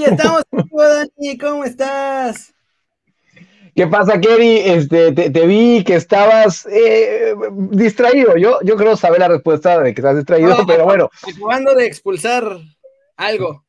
Ya estamos, Dani, ¿cómo estás? ¿Qué pasa, Kerry? Este, te, vi que estabas eh, distraído. Yo, yo creo saber la respuesta de que estás distraído, pero bueno. Acabando de expulsar algo.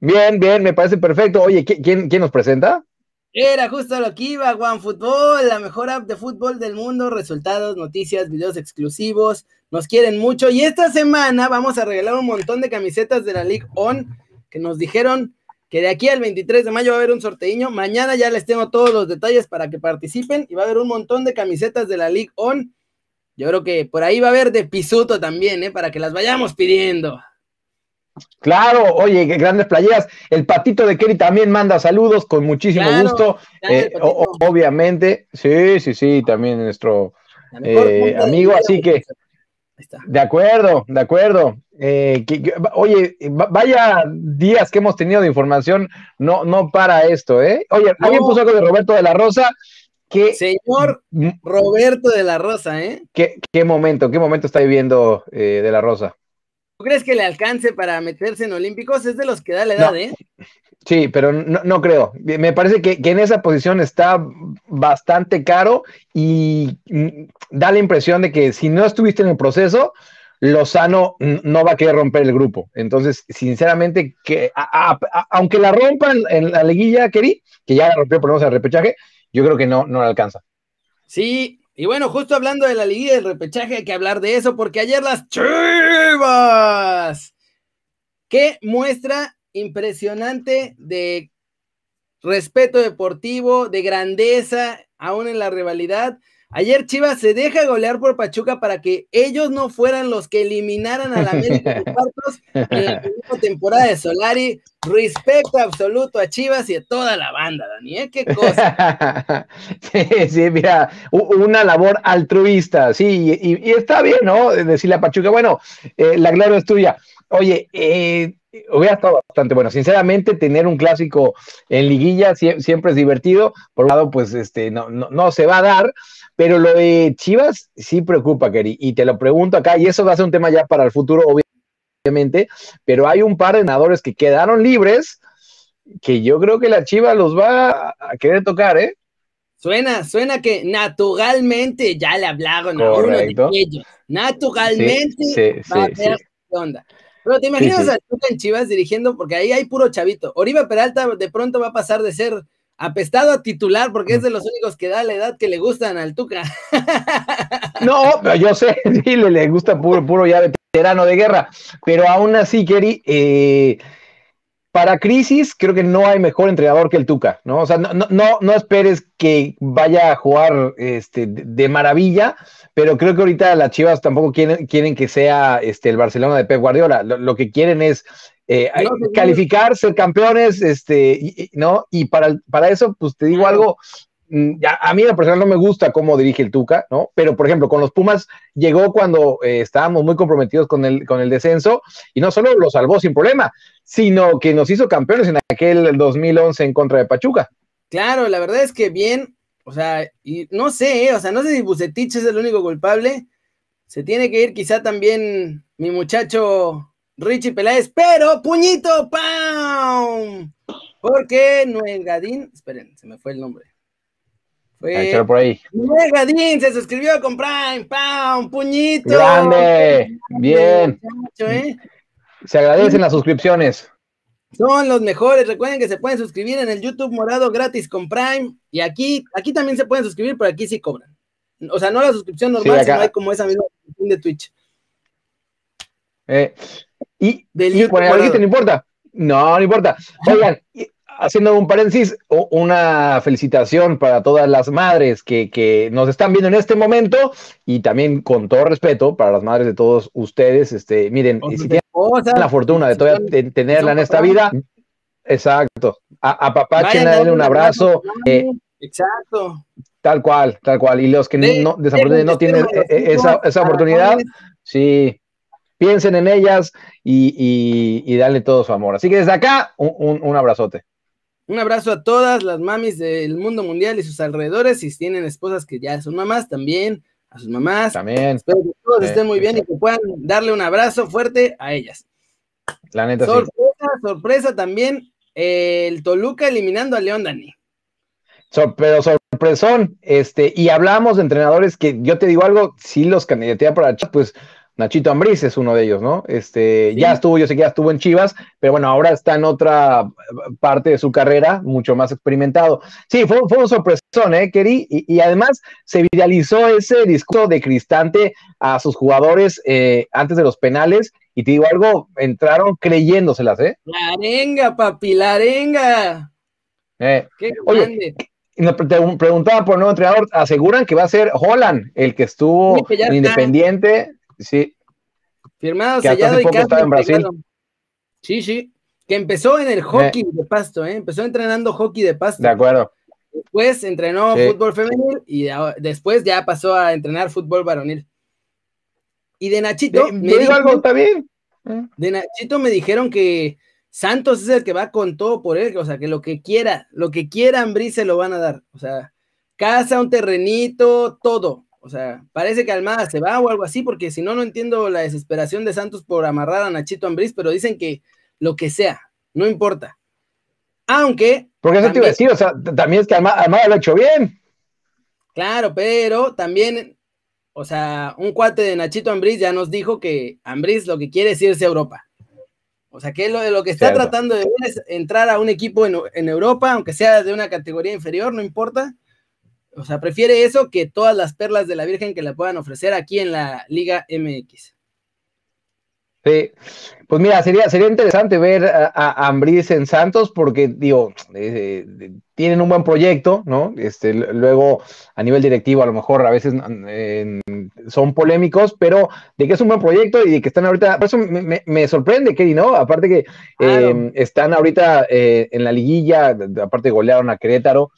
Bien, bien, me parece perfecto. Oye, ¿quién, quién nos presenta? Era justo lo que iba, OneFootball, la mejor app de fútbol del mundo, resultados, noticias, videos exclusivos, nos quieren mucho y esta semana vamos a regalar un montón de camisetas de la League On que nos dijeron que de aquí al 23 de mayo va a haber un sorteíño, mañana ya les tengo todos los detalles para que participen y va a haber un montón de camisetas de la League On, yo creo que por ahí va a haber de pisuto también, ¿eh? para que las vayamos pidiendo. Claro, oye, qué grandes playeras. El patito de Kerry también manda saludos con muchísimo gusto. Eh, obviamente, sí, sí, sí, también nuestro eh, amigo, así que. De acuerdo, de acuerdo. Eh, oye, vaya días que hemos tenido de información, no, no para esto, ¿eh? Oye, alguien puso algo de Roberto de la Rosa. Que, Señor Roberto de la Rosa, ¿eh? ¿Qué, qué momento, qué momento está viviendo de la Rosa? ¿Tú crees que le alcance para meterse en Olímpicos? Es de los que da la edad, ¿eh? Sí, pero no, creo. Me parece que, en esa posición está bastante caro y mm, da la impresión de que si no estuviste en el proceso, Lozano no va a querer romper el grupo. Entonces, sinceramente, que aunque la rompan en la liguilla, Keri, que ya la rompió por lo menos el repechaje, yo creo que no, no la alcanza. Sí, y bueno, justo hablando de la liguilla del repechaje, hay que hablar de eso, porque ayer las Chivas, qué muestra impresionante de respeto deportivo, de grandeza, aún en la rivalidad. Ayer Chivas se deja golear por Pachuca para que ellos no fueran los que eliminaran a la América en la primera temporada de Solari. Respeto absoluto a Chivas y a toda la banda, Dani, ¿eh? Qué cosa. sí, sí, mira, una labor altruista, sí, y, está bien, ¿no? Decirle a Pachuca, bueno, eh, la gloria es tuya. Oye, eh, hubiera estado bastante bueno. Sinceramente, tener un clásico en liguilla siempre es divertido. Por un lado, pues este, no, no, no se va a dar, pero lo de Chivas sí preocupa, Keri, y te lo pregunto acá, y eso va a ser un tema ya para el futuro, obviamente, pero hay un par de nadadores que quedaron libres que yo creo que la Chivas los va a querer tocar, ¿eh? Suena, suena que naturalmente ya le hablaron a uno de ellos. Naturalmente sí, va a ver qué onda. Pero te imaginas a en Chivas dirigiendo, porque ahí hay puro chavito. Oriba Peralta de pronto va a pasar de ser apestado a titular porque es de los únicos que da la edad que le gustan al Tuca. No, pero yo sé, sí, le, gusta puro, puro ya veterano de guerra, pero aún así, Kerry, eh, para crisis creo que no hay mejor entrenador que el Tuca, ¿no? O sea, no, no, no esperes que vaya a jugar este, de maravilla, pero creo que ahorita las Chivas tampoco quieren, quieren que sea este, el Barcelona de Pep Guardiola, lo que quieren es eh, calificar, ser campeones, este, ¿no? Y para, para eso, pues te digo algo, mm, ya, a mí la persona no me gusta cómo dirige el Tuca, ¿no? Pero, por ejemplo, con los Pumas llegó cuando eh, estábamos muy comprometidos con el, con el descenso y no solo lo salvó sin problema, sino que nos hizo campeones en aquel 2011 en contra de Pachuca. Claro, la verdad es que bien, o sea, y no sé, ¿eh? o sea, no sé si Bucetich es el único culpable, se tiene que ir quizá también mi muchacho Richie Peláez, pero puñito, ¡pam! Porque Gadín, esperen, se me fue el nombre. Fue por ahí. Gadín se suscribió con Prime, ¡pam! Puñito. Grande, bien. ¿eh? Se agradecen las suscripciones. Son los mejores. Recuerden que se pueden suscribir en el YouTube morado gratis con Prime. Y aquí, aquí también se pueden suscribir, pero aquí sí cobran. O sea, no la suscripción normal, sino hay como esa misma de Twitch. Eh, y, Del por no importa. No, no importa. Oigan, haciendo un paréntesis, una felicitación para todas las madres que, nos están viendo en este momento y también con todo respeto para las madres de todos ustedes. Este, miren, si tienen la fortuna de todavía tenerla en esta vida, exacto. A, a papá denle un abrazo. Eh, exacto. Tal cual, tal cual. Y los que no, desafortunadamente no tienen eh, eh, esa, esa oportunidad, sí, piensen en ellas y, y, darle todo su amor. Así que desde acá, un, abrazote. Un abrazo a todas las mamis del mundo mundial y sus alrededores. Si tienen esposas que ya son mamás, también a sus mamás. También. Espero que todos estén muy bien y que puedan darle un abrazo fuerte a ellas. La neta, sorpresa también el Toluca eliminando a León Dani. pero sorpresón, este, y hablamos de entrenadores que yo te digo algo, si los candidateé para pues Nachito Ambriz es uno de ellos, ¿no? Este, ya estuvo, yo sé que ya estuvo en Chivas, pero bueno, ahora está en otra parte de su carrera, mucho más experimentado. Sí, fue, fue un sorpresón, ¿eh, Keri? Y, además se viralizó ese discurso de Cristante a sus jugadores eh, antes de los penales, y te digo algo, entraron creyéndoselas, ¿eh? La arenga, papi, la arenga. Eh, Qué oye, nos preguntaban por el nuevo entrenador, aseguran que va a ser Holland, el que estuvo en Independiente. Sí. Firmado, sellado y en Brasil. Sí, sí. Que empezó en el hockey eh. de pasto, ¿eh? Empezó entrenando hockey de pasto. De acuerdo. Después entrenó fútbol femenil y después ya pasó a entrenar fútbol varonil. Y de Nachito. me algo, está bien. Eh. De Nachito me dijeron que Santos es el que va con todo por él, o sea, que lo que quiera, lo que quiera Ambrí se lo van a dar. O sea, casa, un terrenito, todo. O sea, parece que Almada se va o algo así, porque si no, no entiendo la desesperación de Santos por amarrar a Nachito Ambriz, pero dicen que lo que sea, no importa. Aunque. Porque eso te iba a decir, o sea, también es que Almada, lo ha hecho bien. Claro, pero también, o sea, un cuate de Nachito Ambriz ya nos dijo que Ambriz lo que quiere es irse a Europa. O sea, que lo, lo que está tratando de ver es entrar a un equipo en, en Europa, aunque sea de una categoría inferior, no importa o sea, prefiere eso que todas las perlas de la Virgen que le puedan ofrecer aquí en la Liga MX. Sí, pues mira, sería, sería interesante ver a, Ambris en Santos porque, digo, eh, tienen un buen proyecto, ¿no? Este, luego, a nivel directivo, a lo mejor a veces son polémicos, pero de que es un buen proyecto y de que están ahorita, por eso me, sorprende, Kelly, ¿no? Aparte que em, están ahorita eh, en la liguilla, aparte golearon a Querétaro,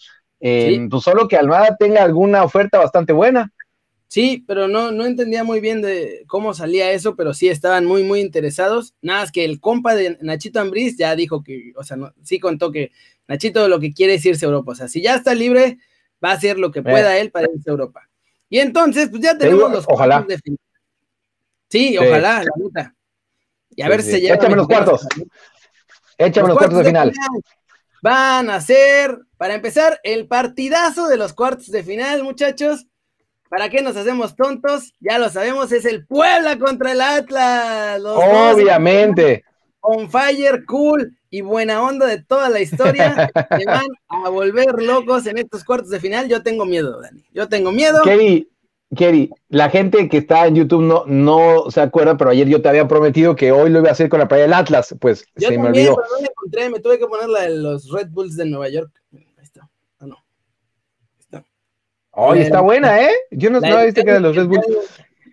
eh, pues solo que Almada tenga alguna oferta bastante buena. Sí, pero no, no entendía muy bien de cómo salía eso, pero sí estaban muy, muy interesados. Nada más que el compa de Nachito Ambriz ya dijo que, o sea, no, sí contó que Nachito lo que quiere es irse a Europa. O sea, si ya está libre, va a hacer lo que pueda eh. él para irse a Europa. Y entonces, pues ya tenemos los ojalá. de final. Sí, ojalá, la puta. Y a ver si se lleva. Échame los cuartos. Échame los, cuartos, de final van a ser, para empezar, el partidazo de los cuartos de final, muchachos. ¿Para qué nos hacemos tontos? Ya lo sabemos, es el Puebla contra el Atlas. Obviamente. on fire, cool y buena onda de toda la historia. Se van a volver locos en estos cuartos de final. Yo tengo miedo, Dani. Yo tengo miedo. Kerry, la gente que está en YouTube no, no se acuerda, pero ayer yo te había prometido que hoy lo iba a hacer con la playa del Atlas, pues se me olvidó. Pero no la encontré, me tuve que poner la de los Red Bulls de Nueva York. Ahí está. Ah, no. Ahí está. Está buena, ¿eh? Yo no, sabía que era de los Red Bulls.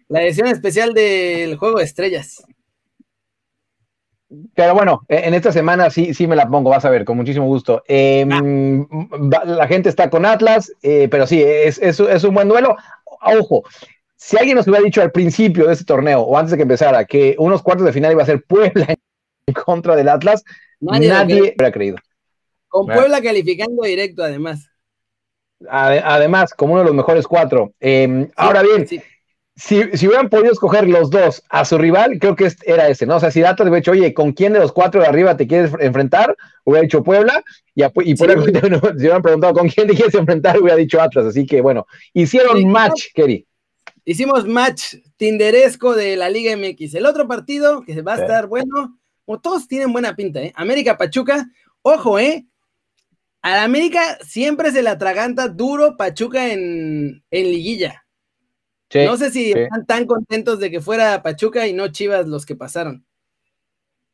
La edición especial del Juego de Estrellas. Pero bueno, e, en esta semana sí, sí me la pongo, vas a ver, con muchísimo gusto. Em, ah. La gente está con Atlas, eh, pero sí, es, es, es, un buen duelo ojo, si alguien nos hubiera dicho al principio de este torneo o antes de que empezara que unos cuartos de final iba a ser Puebla en contra del Atlas, nadie, hubiera creído. Con Puebla calificando directo, además. Además, como uno de los mejores cuatro. Em, ahora bien, si, hubieran podido escoger los dos a su rival, creo que era ese, ¿no? O sea, si Atlas hubiera dicho, oye, ¿con quién de los cuatro de arriba te quieres enfrentar? Hubiera dicho Puebla, y, y por eso, si hubieran preguntado con quién te quieres enfrentar, hubiera dicho Atlas. Así que bueno, hicieron match, Kerry. Hicimos match tinderesco de la Liga MX. El otro partido que va a estar bueno, como todos tienen buena pinta, ¿eh? América Pachuca, ojo, ¿eh? A la América siempre se le atraganta duro Pachuca en, en liguilla no sé si están tan contentos de que fuera Pachuca y no Chivas los que pasaron.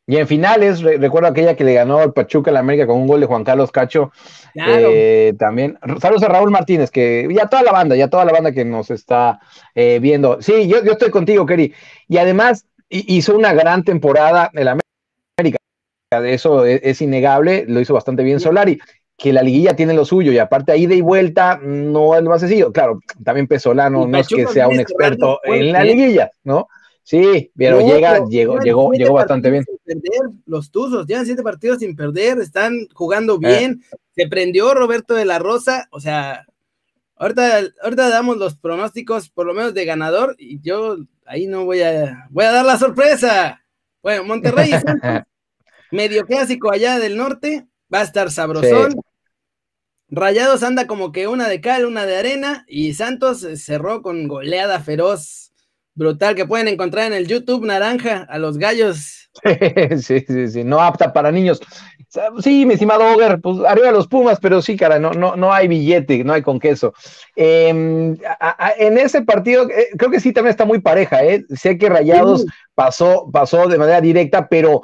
Y en finales, recuerdo aquella que le ganó Pachuca a la América con un gol de Juan Carlos Cacho. Eh, también. Saludos a Raúl Martínez, que ya toda la banda, ya toda la banda que nos está eh, viendo. Sí, yo, yo estoy contigo, Kerry. Y además hizo una gran temporada en la América. De eso es, es, innegable, lo hizo bastante bien Solari que la liguilla tiene lo suyo y aparte ahí de y vuelta no es lo más sencillo. Claro, también Pesolano no es que sea un experto en la liguilla, ¿no? Sí, pero llega, llegó, llegó, llegó bastante bien. Perder, los Tuzos llevan siete partidos sin perder, están jugando eh. bien. Se prendió Roberto de la Rosa, o sea, ahorita, ahorita damos los pronósticos, por lo menos de ganador, y yo ahí no voy a, voy a dar la sorpresa. Bueno, Monterrey medio clásico allá del norte, va a estar sabrosón. Rayados anda como que una de cal, una de arena, y Santos cerró con goleada feroz, brutal, que pueden encontrar en el YouTube Naranja a los gallos. Sí, sí, sí, no apta para niños. Sí, mi estimado Oger, pues arriba los Pumas, pero sí, cara, no, no, no hay billete, no hay con queso. Em, en ese partido, eh, creo que sí también está muy pareja, ¿eh? Sé que Rayados pasó, pasó de manera directa, pero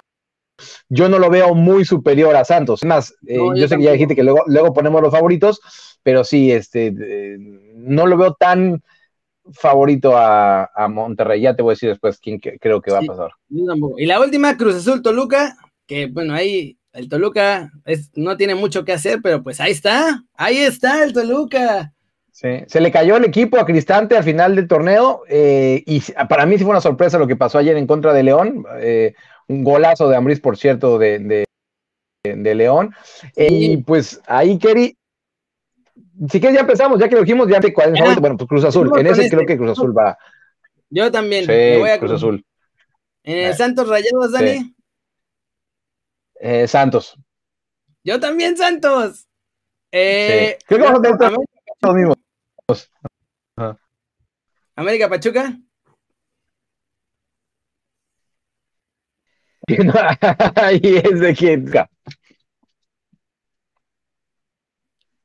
yo no lo veo muy superior a Santos. Es más, eh, yo, sé que ya dijiste que luego, luego ponemos los favoritos, pero sí, este, no lo veo tan favorito a, Monterrey. Ya te voy a decir después quién creo que va a pasar. Y la última, Cruz Azul Toluca, que bueno, ahí el Toluca no tiene mucho que hacer, pero pues ahí está, ahí está el Toluca. Sí. Se le cayó el equipo a Cristante al final del torneo eh, y para mí sí fue una sorpresa lo que pasó ayer en contra de León. Eh, un golazo de Ambris, por cierto, de, de, León. Y pues ahí, Kerry, si quieres ya empezamos, ya que lo dijimos, ya te bueno, pues Cruz Azul. En ese creo que Cruz Azul va. Yo también. Sí, voy a Cruz Azul. En el Santos Rayados, Dani. Eh, Santos. Yo también, Santos. Eh, sí. vamos a tener los mismos. América Pachuca. Ahí es de quién.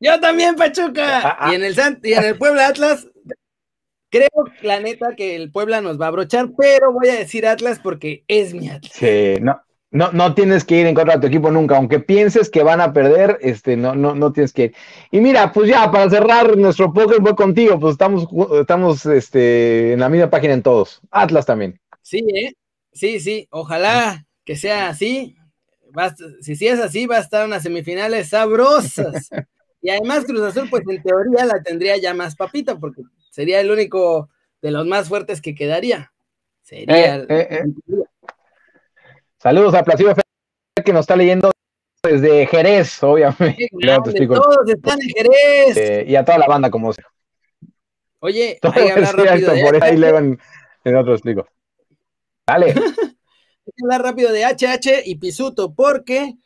Yo también, Pachuca. Ah, ah. Y en el y en el Puebla Atlas, creo, la neta, que el Puebla nos va a abrochar, pero voy a decir Atlas porque es mi Atlas. Sí, no, no, no tienes que ir en contra de tu equipo nunca, aunque pienses que van a perder, este, no, no, no tienes que ir. Y mira, pues ya, para cerrar nuestro póker, voy contigo, pues estamos, estamos este, en la misma página en todos. Atlas también. Sí, ¿eh? Sí, sí, ojalá que sea así. si sí es así, va a estar unas semifinales sabrosas. y además Cruz Azul, pues en teoría la tendría ya más papita, porque sería el único de los más fuertes que quedaría. Sería. Eh, eh, eh. Saludos a Placido que nos está leyendo desde Jerez, obviamente. todos están en Jerez. Eh, y a toda la banda, como sea. Oye, hay que hablar rápido. por ahí le van en otro explico. Dale. hablar rápido de HH y Pisuto, porque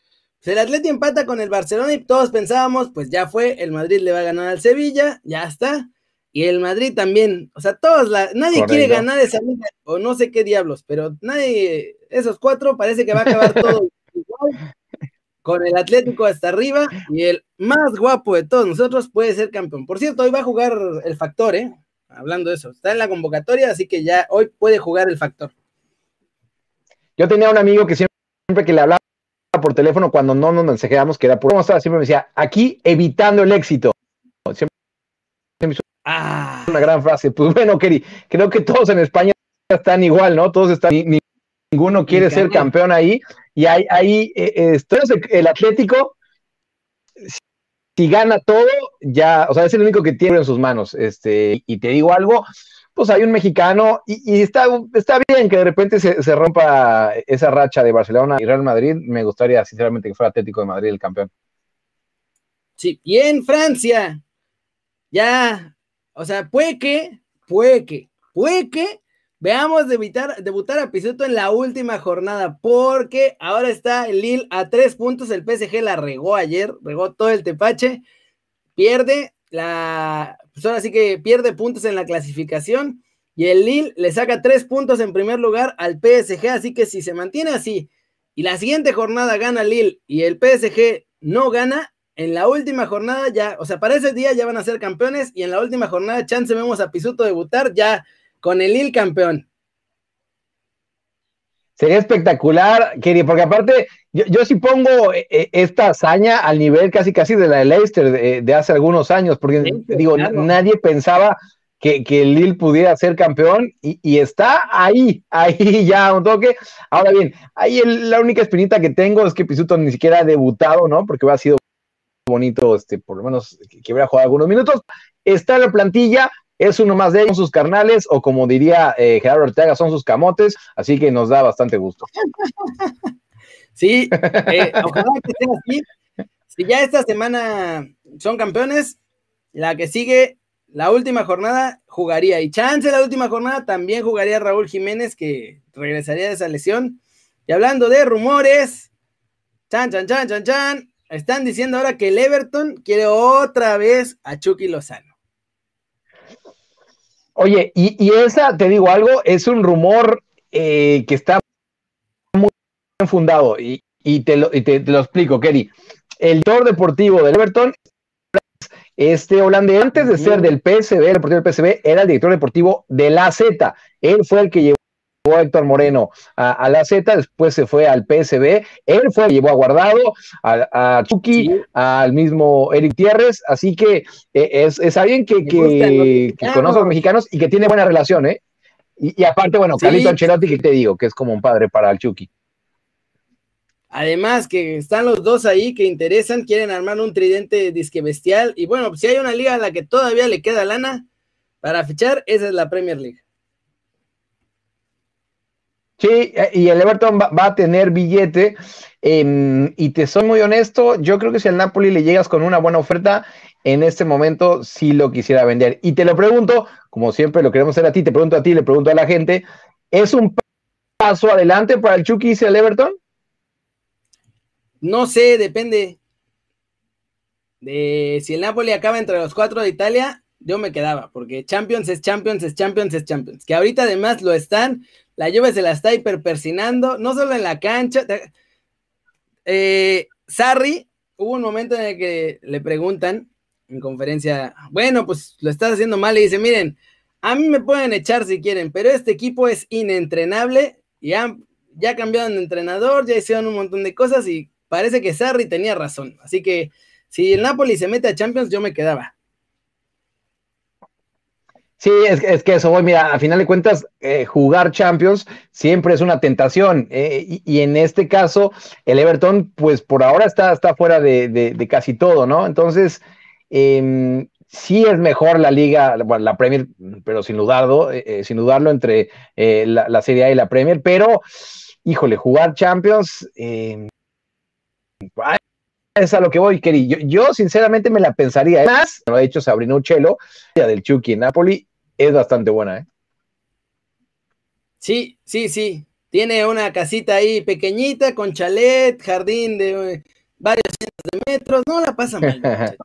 el Atleti empata con el Barcelona y todos pensábamos, pues ya fue, el Madrid le va a ganar al Sevilla, ya está. Y el Madrid también, o sea, todos, la, nadie quiere ganar esa liga, o no sé qué diablos, pero nadie, esos cuatro parece que va a acabar todo igual, con el Atlético hasta arriba, y el más guapo de todos nosotros puede ser campeón. Por cierto, hoy va a jugar el factor, ¿eh? Hablando de eso, está en la convocatoria, así que ya hoy puede jugar el factor. Yo tenía un amigo que siempre que le hablaba por teléfono cuando no nos mensajeábamos, que era por siempre me decía, aquí evitando el éxito. Siempre Ah. Una gran frase. Pues bueno, Keri, creo que todos en España están igual, ¿no? Todos están, ninguno quiere ser campeón ahí. Y ahí, ahí eh, el Atlético, si gana todo, ya, o sea, es el único que tiene en sus manos. Este, y te digo algo, pues hay un mexicano, y, está, está bien que de repente se, se, rompa esa racha de Barcelona y Real Madrid. Me gustaría, sinceramente, que fuera Atlético de Madrid el campeón. Sí, y en Francia, ya o sea, puede que, puede que, puede que veamos debutar, debutar a Pisuto en la última jornada, porque ahora está el Lille a tres puntos. El PSG la regó ayer, regó todo el tepache, pierde la. Pues ahora sí que pierde puntos en la clasificación. Y el Lille le saca tres puntos en primer lugar al PSG, así que si se mantiene así y la siguiente jornada gana Lille y el PSG no gana, en la última jornada ya, o sea, para ese día ya van a ser campeones y en la última jornada chance vemos a Pisuto debutar ya con el Il campeón. Sería espectacular, Kiri, porque aparte, yo, sí pongo eh, eh, esta hazaña al nivel casi casi de la de Leicester de, hace algunos años, porque digo, nadie pensaba que, el Lille pudiera ser campeón y, está ahí, ahí ya un toque. Ahora bien, ahí la única espinita que tengo es que Pisuto ni siquiera ha debutado, ¿no? Porque ha sido bonito, este, por lo menos que, hubiera jugado algunos minutos. Está en la plantilla, es uno más de ellos, sus carnales, o como diría eh, Gerardo Ortega, son sus camotes, así que nos da bastante gusto. Sí, eh, ojalá que estén así. Si ya esta semana son campeones, la que sigue, la última jornada, jugaría. Y chance la última jornada también jugaría Raúl Jiménez, que regresaría de esa lesión. Y hablando de rumores, Chan, chan, chan, chan, chan. Están diciendo ahora que el Everton quiere otra vez a Chucky Lozano. Oye, y, esa, te digo algo, es un rumor eh, que está muy bien fundado y, te, lo, explico, Kerry. El director deportivo del Everton, este holandés, antes de ser del PSV, el deportivo del PSV, era el director deportivo de la Z. Él fue el que llevó a Héctor Moreno a, la Z, después se fue al PSB, él fue, llevó a Guardado, a, Chucky, al mismo Eric Tierres, así que eh, es, alguien que, que, conoce a los mexicanos y que tiene buena relación, ¿eh? Y, aparte, bueno, Carlito Ancelotti, que te digo, que es como un padre para el Chucky. Además, que están los dos ahí que interesan, quieren armar un tridente disque bestial. Y bueno, si hay una liga a la que todavía le queda lana para fichar, esa es la Premier League. Sí, eh, y el Everton va, a tener billete. Em, y te soy muy honesto, yo creo que si al Napoli le llegas con una buena oferta, en este momento sí lo quisiera vender. Y te lo pregunto, como siempre lo queremos hacer a ti, te pregunto a ti, le pregunto a la gente, ¿es un paso adelante para el Chucky y el Everton? No sé, depende. De si el Napoli acaba entre los cuatro de Italia, yo me quedaba, porque Champions es Champions, es Champions, es Champions. Que ahorita además lo están, la Juve se la está hiperpersinando, no solo en la cancha. Eh, Sarri, hubo un momento en el que le preguntan en conferencia, bueno, pues lo estás haciendo mal, y dice, miren, a mí me pueden echar si quieren, pero este equipo es inentrenable, ya, ya cambiaron de entrenador, ya hicieron un montón de cosas y parece que Sarri tenía razón. Así que si el Napoli se mete a Champions, yo me quedaba. Sí, es, que eso voy, mira, a final de cuentas, eh, jugar Champions siempre es una tentación. Eh, y, en este caso, el Everton, pues por ahora está, está fuera de, casi todo, ¿no? Entonces, em, sí es mejor la liga, bueno, la Premier, pero sin dudarlo, eh, sin dudarlo entre la, Serie A y la Premier, pero, híjole, jugar Champions, em, es a lo que voy, Keri. Yo, yo, sinceramente me la pensaría. Más, lo ha dicho Sabrina Uccello, del Chucky en Napoli, es bastante buena, ¿eh? Sí, sí, sí. Tiene una casita ahí pequeñita con chalet, jardín de eh, varios cientos de metros. No la pasa mal.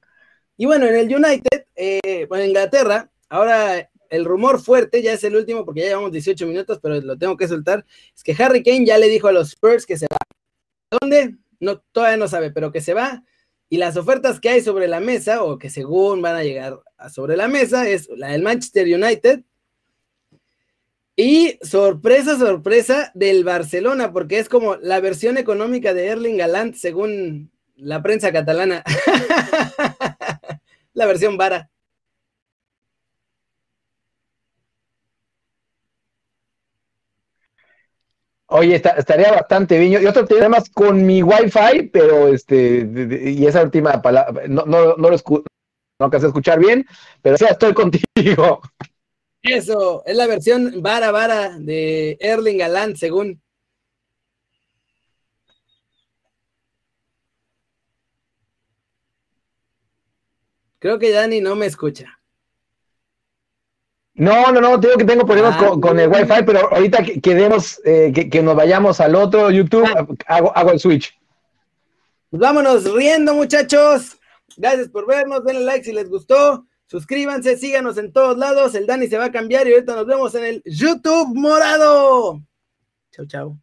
y bueno, en el United, eh, bueno, en Inglaterra, ahora el rumor fuerte, ya es el último porque ya llevamos 18 minutos, pero lo tengo que soltar, es que Harry Kane ya le dijo a los Spurs que se va. ¿Dónde? No, todavía no sabe, pero que se va. Y las ofertas que hay sobre la mesa, o que según van a llegar sobre la mesa, es la del Manchester United. Y sorpresa, sorpresa del Barcelona, porque es como la versión económica de Erling Galant, según la prensa catalana. la versión vara. Oye, estaría bastante bien. Y otro tema más con mi Wi-Fi, pero este, y esa última palabra, no, no, no lo escucho, no alcancé a escuchar bien, pero ya estoy contigo. Eso, es la versión vara vara de Erling Galán, según. Creo que Dani no me escucha. No, no, no, tengo que tengo problemas ah, con, el Wi-Fi, pero ahorita que quedemos, eh, que, nos vayamos al otro YouTube, ah. hago, hago el switch. Pues vámonos riendo, muchachos. Gracias por vernos, denle like si les gustó. Suscríbanse, síganos en todos lados. El Dani se va a cambiar y ahorita nos vemos en el YouTube morado. Chau, chau.